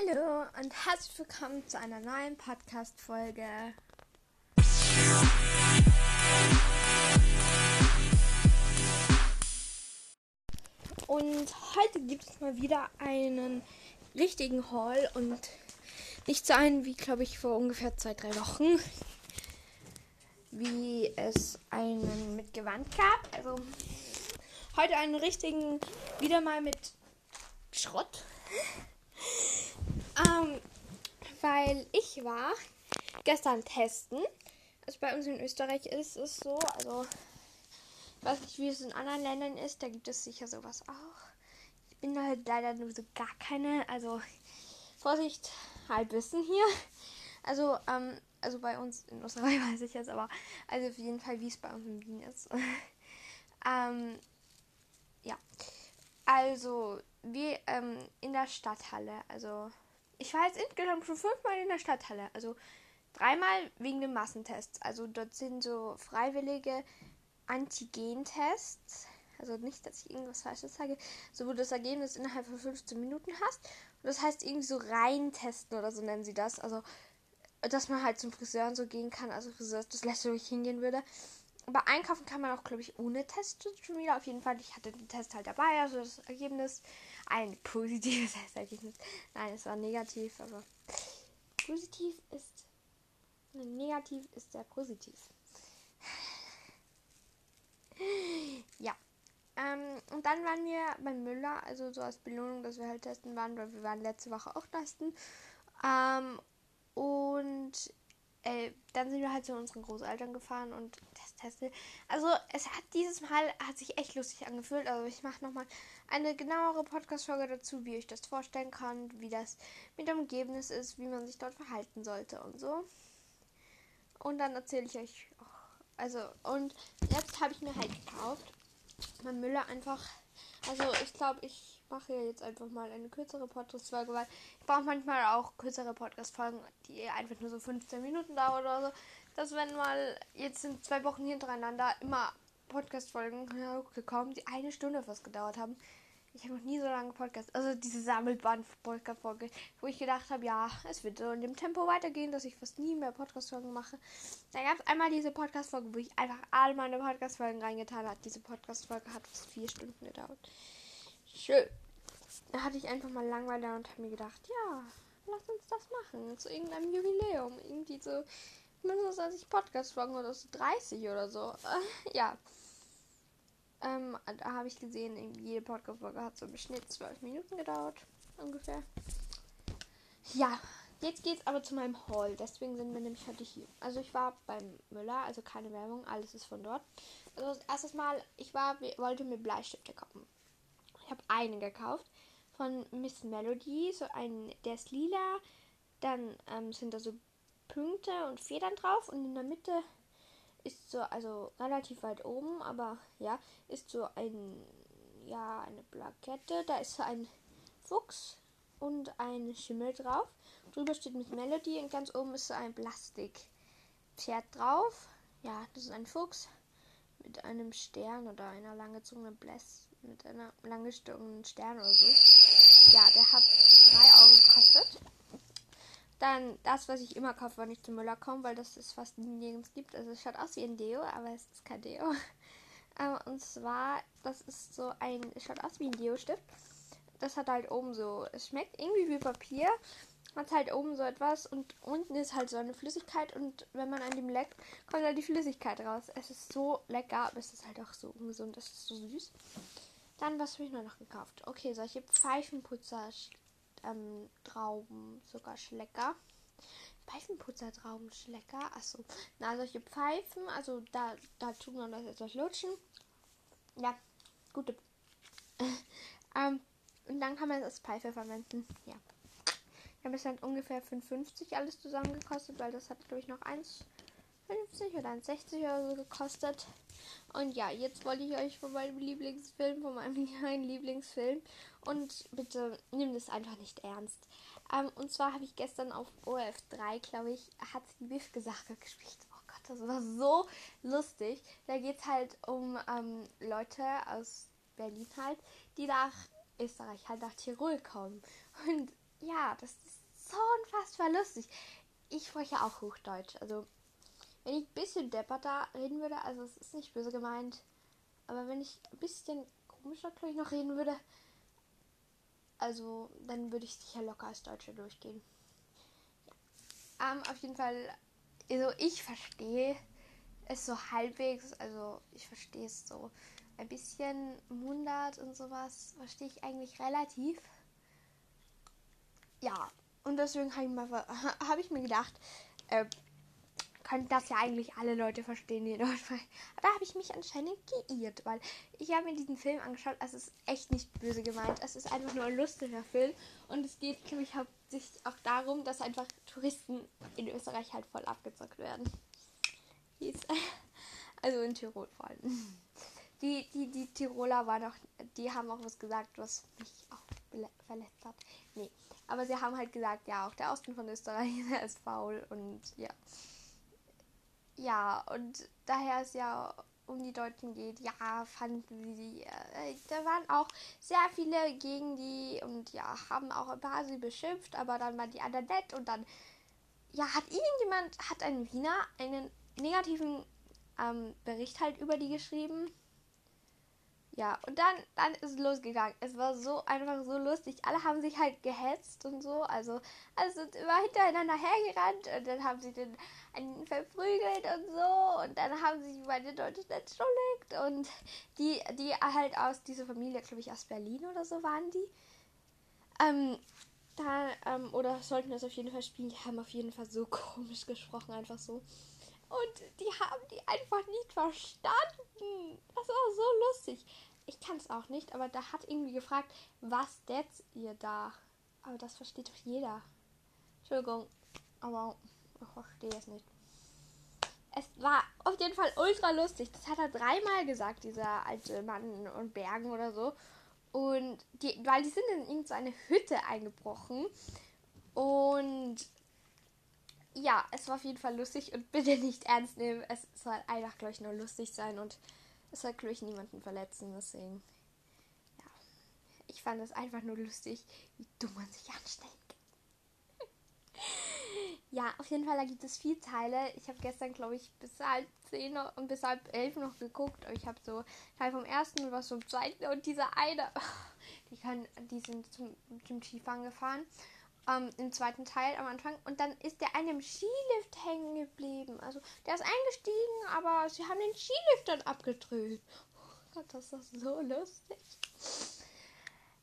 Hallo und herzlich willkommen zu einer neuen Podcast-Folge. Und heute gibt es mal wieder einen richtigen Haul und nicht so einen wie, glaube ich, vor ungefähr zwei, drei Wochen, wie es einen mit Gewand gab. Also heute einen richtigen, wieder mal mit Schrott. Ähm, weil ich war gestern testen. Also bei uns in Österreich ist es so, also ich weiß nicht, wie es in anderen Ländern ist, da gibt es sicher sowas auch. Ich bin halt leider nur so gar keine, also Vorsicht, Halbwissen hier. Also, ähm, also bei uns in Österreich weiß ich jetzt, aber also auf jeden Fall, wie es bei uns in Wien ist. ähm, ja. Also, wir ähm, in der Stadthalle, also ich war jetzt insgesamt schon fünfmal in der Stadthalle. Also dreimal wegen dem Massentests. Also dort sind so freiwillige Antigentests. Also nicht, dass ich irgendwas Falsches sage. So, wo du das Ergebnis innerhalb von 15 Minuten hast. Und das heißt irgendwie so rein testen oder so nennen sie das. Also, dass man halt zum Friseur und so gehen kann. Also Friseur das letzte, wo ich hingehen würde. Aber einkaufen kann man auch, glaube ich, ohne Test schon wieder. Auf jeden Fall, ich hatte den Test halt dabei. Also das Ergebnis ein positives Ergebnis. Nein, es war negativ, aber positiv ist. Negativ ist sehr positiv. ja. Ähm, und dann waren wir beim Müller, also so als Belohnung, dass wir halt testen waren, weil wir waren letzte Woche auch testen. Ähm, und äh, dann sind wir halt zu unseren Großeltern gefahren und das testen. Also es hat dieses Mal hat sich echt lustig angefühlt. Also ich mache nochmal eine genauere Podcast-Folge dazu, wie ich das vorstellen kann, wie das mit dem Ergebnis ist, wie man sich dort verhalten sollte und so. Und dann erzähle ich euch auch. Also, und jetzt habe ich mir halt gekauft. Mein Müller einfach. Also, ich glaube, ich mache jetzt einfach mal eine kürzere Podcast-Folge, weil ich brauche manchmal auch kürzere Podcast-Folgen, die einfach nur so 15 Minuten dauern oder so. Dass, wenn mal jetzt sind zwei Wochen hintereinander immer Podcast-Folgen gekommen, die eine Stunde fast gedauert haben. Ich habe noch nie so lange Podcast, also diese Sammelband-Podcast-Folge, wo ich gedacht habe, ja, es wird so in dem Tempo weitergehen, dass ich fast nie mehr Podcast-Folgen mache. Da gab es einmal diese Podcast-Folge, wo ich einfach all meine Podcast-Folgen reingetan habe. Diese Podcast-Folge hat fast vier Stunden gedauert. Schön. Da hatte ich einfach mal Langweiler und habe mir gedacht, ja, lass uns das machen. Zu irgendeinem Jubiläum. Irgendwie so mindestens als ich Podcast-Folgen oder so 30 oder so. Ja. Ähm, da habe ich gesehen, jede Podcast-Folge hat so im Schnitt 12 Minuten gedauert. Ungefähr. Ja, jetzt geht's aber zu meinem Haul. Deswegen sind wir nämlich heute hier. Also ich war beim Müller, also keine Werbung, alles ist von dort. Also erstes Mal, ich war, wollte mir Bleistifte kaufen. Ich habe einen gekauft von Miss Melody, so ein, der ist lila. Dann ähm, sind da so Punkte und Federn drauf und in der Mitte ist so, also relativ weit oben, aber ja, ist so ein, ja, eine Plakette. Da ist so ein Fuchs und ein Schimmel drauf. Drüber steht Miss Melody und ganz oben ist so ein Plastikpferd drauf. Ja, das ist ein Fuchs mit einem Stern oder einer langgezogenen Bläss mit einer langgezogenen Stern oder so. Ja, der hat drei Euro gekostet. Dann das, was ich immer kaufe, wenn ich zum Müller komme, weil das es fast nirgends gibt. Also es schaut aus wie ein Deo, aber es ist kein Deo. Ähm, und zwar, das ist so ein, es schaut aus wie ein Deo-Stift. Das hat halt oben so, es schmeckt irgendwie wie Papier. Hat halt oben so etwas und unten ist halt so eine Flüssigkeit und wenn man an dem leckt, kommt halt die Flüssigkeit raus. Es ist so lecker, aber es ist halt auch so ungesund, es ist so süß. Dann, was habe ich nur noch gekauft? Okay, solche Pfeifenputzer ähm, Trauben, sogar Schlecker. Pfeifenputzer Traubenschlecker. Achso. Na, solche Pfeifen. Also da, da tut man das etwas lutschen. Ja, gute. ähm, und dann kann man es als Pfeife verwenden. Ja. Ich habe es halt ungefähr 5,50 alles zusammen gekostet, weil das hat, glaube ich, noch 1,50 oder 1,60 oder so gekostet. Und ja, jetzt wollte ich euch von meinem Lieblingsfilm, von meinem neuen Lieblingsfilm. Und bitte nimm das einfach nicht ernst. Ähm, und zwar habe ich gestern auf OF 3, glaube ich, hat die Biff-Gesache gespielt. Oh Gott, das war so lustig. Da geht es halt um ähm, Leute aus Berlin halt, die nach Österreich, halt nach Tirol kommen. Und ja, das ist so unfassbar lustig. Ich spreche auch Hochdeutsch. Also, wenn ich ein bisschen depperter reden würde, also es ist nicht böse gemeint, aber wenn ich ein bisschen komischer, glaube ich, noch reden würde, also dann würde ich sicher locker als Deutsche durchgehen. Ja. Ähm, auf jeden Fall, also ich verstehe es so halbwegs, also ich verstehe es so ein bisschen Mundart und sowas, verstehe ich eigentlich relativ. Ja, und deswegen habe ich, hab ich mir gedacht, äh, können das ja eigentlich alle Leute verstehen, die dort Da habe ich mich anscheinend geirrt, weil ich habe mir diesen Film angeschaut. Es ist echt nicht böse gemeint. Es ist einfach nur ein lustiger Film. Und es geht, glaube ich, hauptsächlich auch darum, dass einfach Touristen in Österreich halt voll abgezockt werden. Also in Tirol vor allem. Die, die, die Tiroler waren auch, die haben auch was gesagt, was mich auch verletzt hat. Nee. Aber sie haben halt gesagt, ja, auch der Osten von Österreich ist faul und ja ja, und daher es ja um die Deutschen geht, ja, fanden sie äh, da waren auch sehr viele gegen die und ja, haben auch ein paar sie beschimpft, aber dann waren die anderen nett und dann, ja, hat irgendjemand, hat ein Wiener einen negativen ähm, Bericht halt über die geschrieben ja, und dann, dann ist es losgegangen. Es war so einfach so lustig. Alle haben sich halt gehetzt und so. Also, also sind immer hintereinander hergerannt und dann haben sie den einen verprügelt und so. Und dann haben sie den Deutschen entschuldigt. Und die, die halt aus dieser Familie, glaube ich, aus Berlin oder so waren die. Ähm, da, ähm, oder sollten das auf jeden Fall spielen. Die haben auf jeden Fall so komisch gesprochen, einfach so. Und die haben die einfach nicht verstanden. Das war so lustig. Ich kann es auch nicht, aber da hat irgendwie gefragt, was detzt ihr da? Aber das versteht doch jeder. Entschuldigung, aber ich verstehe es nicht. Es war auf jeden Fall ultra lustig. Das hat er dreimal gesagt, dieser alte Mann und Bergen oder so. Und die, weil die sind in irgendeine Hütte eingebrochen. Und ja, es war auf jeden Fall lustig und bitte nicht ernst nehmen. Es soll einfach, glaube ich, nur lustig sein und es soll, glaube ich, niemanden verletzen. Deswegen, ja. Ich fand es einfach nur lustig, wie dumm man sich anstellt. ja, auf jeden Fall, da gibt es vier Teile. Ich habe gestern, glaube ich, bis halb zehn und bis halb elf noch geguckt. Aber ich habe so Teil vom ersten und was vom zweiten und dieser eine, die, kann, die sind zum, zum Skifahren gefahren ähm, im zweiten Teil am Anfang. Und dann ist der eine im Skilift hängen geblieben. Also der ist eingestiegen, aber sie haben den Skilift dann abgedreht. Oh Gott, das ist so lustig.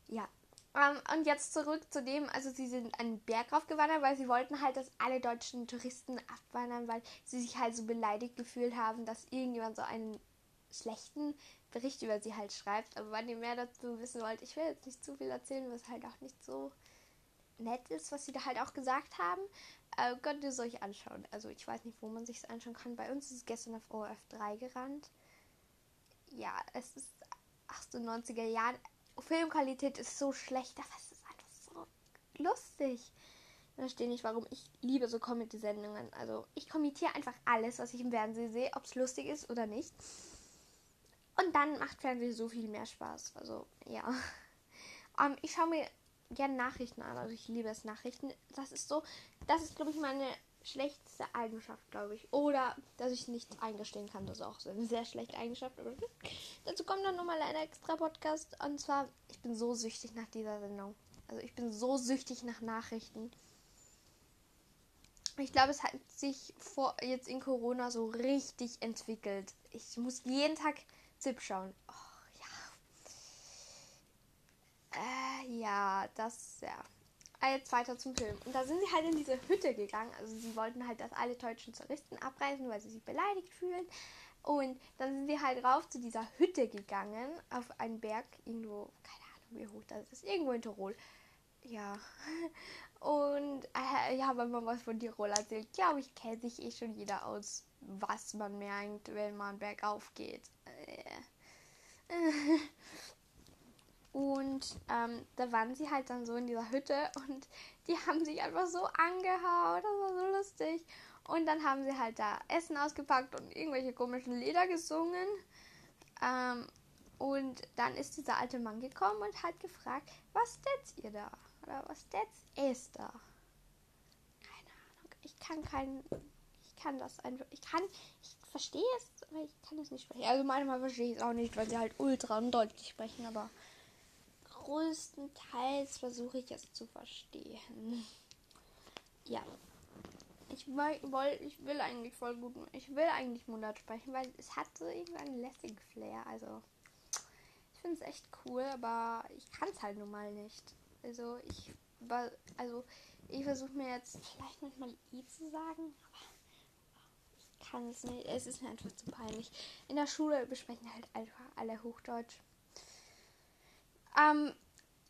Ja. Ähm, und jetzt zurück zu dem, also sie sind einen Berg raufgewandert, weil sie wollten halt, dass alle deutschen Touristen abwandern, weil sie sich halt so beleidigt gefühlt haben, dass irgendjemand so einen schlechten Bericht über sie halt schreibt. Aber wenn ihr mehr dazu wissen wollt, ich will jetzt nicht zu viel erzählen, was halt auch nicht so nett ist, was sie da halt auch gesagt haben. Äh, könnt ihr es euch anschauen. Also ich weiß nicht, wo man sich es anschauen kann. Bei uns ist es gestern auf ORF 3 gerannt. Ja, es ist 98er Jahren. Filmqualität ist so schlecht, aber es ist einfach so lustig. Ich verstehe nicht, warum ich liebe so Comedy-Sendungen. Also ich kommentiere einfach alles, was ich im Fernsehen sehe, ob es lustig ist oder nicht. Und dann macht Fernsehen so viel mehr Spaß. Also ja. Ähm, ich schaue mir gerne Nachrichten an. Also ich liebe es Nachrichten. Das ist so, das ist glaube ich meine schlechteste Eigenschaft, glaube ich. Oder dass ich nichts eingestehen kann. Das ist auch so eine sehr schlechte Eigenschaft. Aber dazu kommt dann nochmal ein extra Podcast. Und zwar, ich bin so süchtig nach dieser Sendung. Also ich bin so süchtig nach Nachrichten. Ich glaube, es hat sich vor jetzt in Corona so richtig entwickelt. Ich muss jeden Tag ZIP schauen. Oh, äh, ja, das, ja. Ah, jetzt weiter zum Film. Und da sind sie halt in diese Hütte gegangen. Also sie wollten halt, dass alle deutschen Touristen abreisen, weil sie sich beleidigt fühlen. Und dann sind sie halt rauf zu dieser Hütte gegangen, auf einen Berg, irgendwo, keine Ahnung, wie hoch das ist, irgendwo in Tirol. Ja. Und äh, ja, wenn man was von Tirol erzählt, glaube ich, kennt sich eh schon jeder aus, was man merkt, wenn man bergauf geht. Äh. Und ähm, da waren sie halt dann so in dieser Hütte und die haben sich einfach so angehauen. Das war so lustig. Und dann haben sie halt da Essen ausgepackt und irgendwelche komischen Lieder gesungen. Ähm, und dann ist dieser alte Mann gekommen und hat gefragt, was denn ihr da? oder was das ist da? Keine Ahnung. Ich kann kein. Ich kann das einfach. Ich kann. Ich verstehe es, aber ich kann es nicht sprechen. Also manchmal verstehe ich es auch nicht, weil sie halt ultra und deutlich sprechen, aber größtenteils versuche ich es zu verstehen. Ja. Ich will, ich will eigentlich voll gut. Ich will eigentlich Mundart sprechen, weil es hat so irgendeinen lässigen Flair. Also ich finde es echt cool, aber ich kann es halt nun mal nicht. Also ich also ich versuche mir jetzt vielleicht manchmal i zu sagen, aber ich kann es nicht. Es ist mir einfach zu peinlich. In der Schule besprechen halt einfach alle Hochdeutsch. Ähm,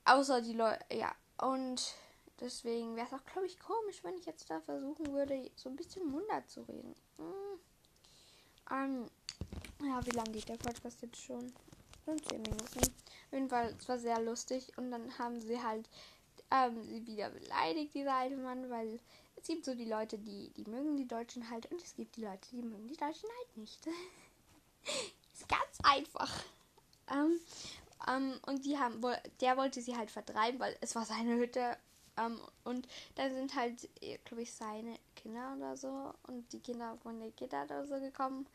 außer die Leute, ja. Und deswegen wäre es auch, glaube ich, komisch, wenn ich jetzt da versuchen würde, so ein bisschen Mundart zu reden. Hm. Ähm, ja, wie lange geht der Podcast jetzt schon? Schon 10 Minuten. Auf jeden Fall, es war sehr lustig. Und dann haben sie halt ähm, sie wieder beleidigt, dieser alte Mann, weil es gibt so die Leute, die, die mögen die Deutschen halt und es gibt die Leute, die mögen die Deutschen halt nicht. ist ganz einfach. Ähm, ähm, und die haben, der wollte sie halt vertreiben, weil es war seine Hütte. Ähm, und dann sind halt, glaube ich, seine Kinder oder so und die Kinder von der Gitter oder so gekommen.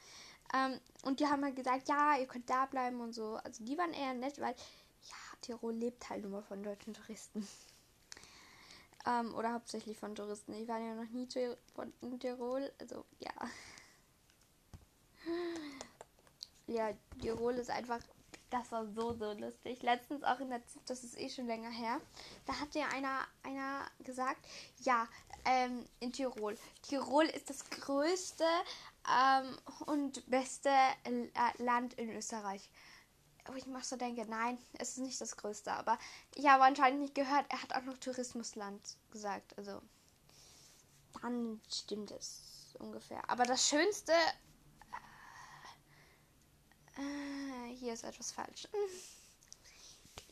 Ähm, und die haben halt gesagt, ja, ihr könnt da bleiben und so. Also die waren eher nett, weil ja, Tirol lebt halt nur von deutschen Touristen. Ähm, oder hauptsächlich von Touristen. Ich war ja noch nie in Tirol, also ja. Ja, Tirol ist einfach das war so, so lustig. Letztens auch in der ZIP, das ist eh schon länger her. Da hat ja einer, einer gesagt, ja, ähm, in Tirol. Tirol ist das größte ähm, und beste äh, Land in Österreich. Wo ich mir so denke, nein, es ist nicht das größte. Aber ich habe anscheinend nicht gehört, er hat auch noch Tourismusland gesagt. Also, dann stimmt es ungefähr. Aber das Schönste äh, hier ist etwas falsch.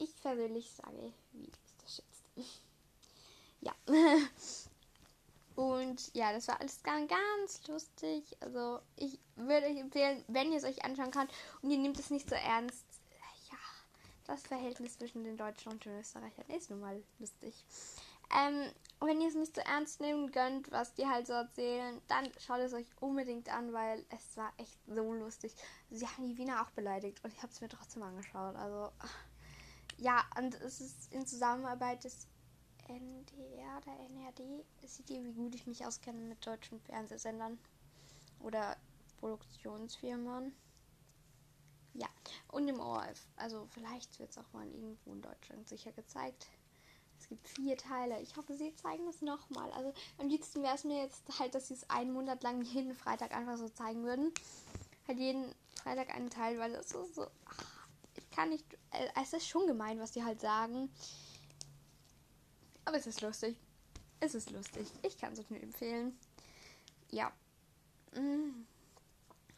Ich persönlich sage, wie ist das jetzt? ja. Und ja, das war alles ganz, ganz lustig. Also ich würde euch empfehlen, wenn ihr es euch anschauen könnt und ihr nehmt es nicht so ernst. Ja, das Verhältnis zwischen den Deutschen und den Österreichern ist nun mal lustig. Ähm, wenn ihr es nicht so ernst nehmen könnt, was die halt so erzählen, dann schaut es euch unbedingt an, weil es war echt so lustig. Sie haben die Wiener auch beleidigt und ich habe es mir trotzdem angeschaut. Also ja, und es ist in Zusammenarbeit des NDR oder NRD. Seht ihr, wie gut ich mich auskenne mit deutschen Fernsehsendern oder Produktionsfirmen. Ja, und im ORF. Also vielleicht wird es auch mal irgendwo in Deutschland sicher gezeigt. Es gibt vier Teile. Ich hoffe, sie zeigen es nochmal. Also am liebsten wäre es mir jetzt halt, dass sie es einen Monat lang jeden Freitag einfach so zeigen würden. Halt jeden Freitag einen Teil, weil es ist so. Ach, ich kann nicht. Äh, es ist schon gemein, was die halt sagen. Aber es ist lustig. Es ist lustig. Ich kann es euch nur empfehlen. Ja. Hm.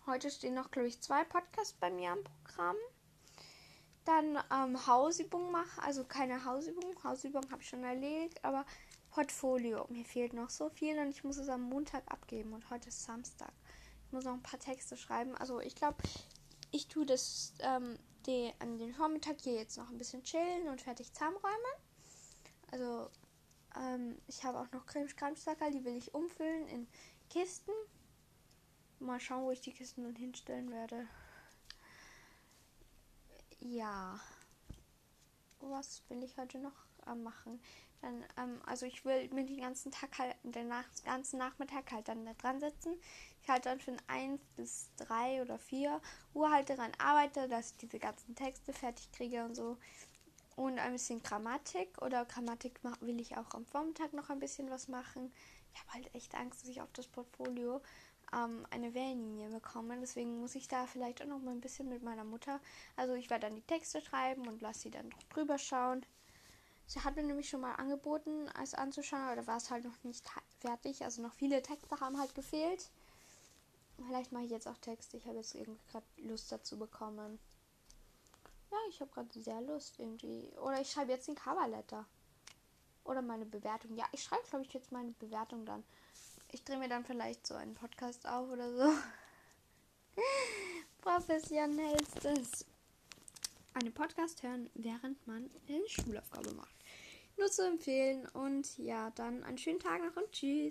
Heute stehen noch, glaube ich, zwei Podcasts bei mir am Programm dann ähm, Hausübung mache. Also keine Hausübung. Hausübung habe ich schon erledigt, aber Portfolio. Mir fehlt noch so viel und ich muss es am Montag abgeben und heute ist Samstag. Ich muss noch ein paar Texte schreiben. Also ich glaube, ich tue das ähm, die, an den Vormittag hier jetzt noch ein bisschen chillen und fertig zusammenräumen. Also ähm, ich habe auch noch Cremesackerl, die will ich umfüllen in Kisten. Mal schauen, wo ich die Kisten dann hinstellen werde ja. Was will ich heute noch äh, machen? Dann, ähm, also ich will mir den ganzen Tag halt, den nach, ganzen Nachmittag halt dann da dran sitzen. Ich halt dann von 1 bis 3 oder 4 Uhr halt daran arbeite, dass ich diese ganzen Texte fertig kriege und so. Und ein bisschen Grammatik oder Grammatik will ich auch am Vormittag noch ein bisschen was machen. Ich habe halt echt Angst, dass ich auf das Portfolio ähm, eine Wellenlinie bekommen. Deswegen muss ich da vielleicht auch noch mal ein bisschen mit meiner Mutter. Also ich werde dann die Texte schreiben und lasse sie dann drüber schauen. Sie hat mir nämlich schon mal angeboten, es anzuschauen, aber da war es halt noch nicht fertig. Also noch viele Texte haben halt gefehlt. Vielleicht mache ich jetzt auch Texte. Ich habe jetzt irgendwie gerade Lust dazu bekommen. Ja, ich habe gerade sehr Lust irgendwie. Oder ich schreibe jetzt den Coverletter. Oder meine Bewertung. Ja, ich schreibe, glaube ich, jetzt meine Bewertung dann. Ich drehe mir dann vielleicht so einen Podcast auf oder so. Professionellstes. Einen Podcast hören, während man eine Schulaufgabe macht. nur zu empfehlen. Und ja, dann einen schönen Tag noch und tschüss.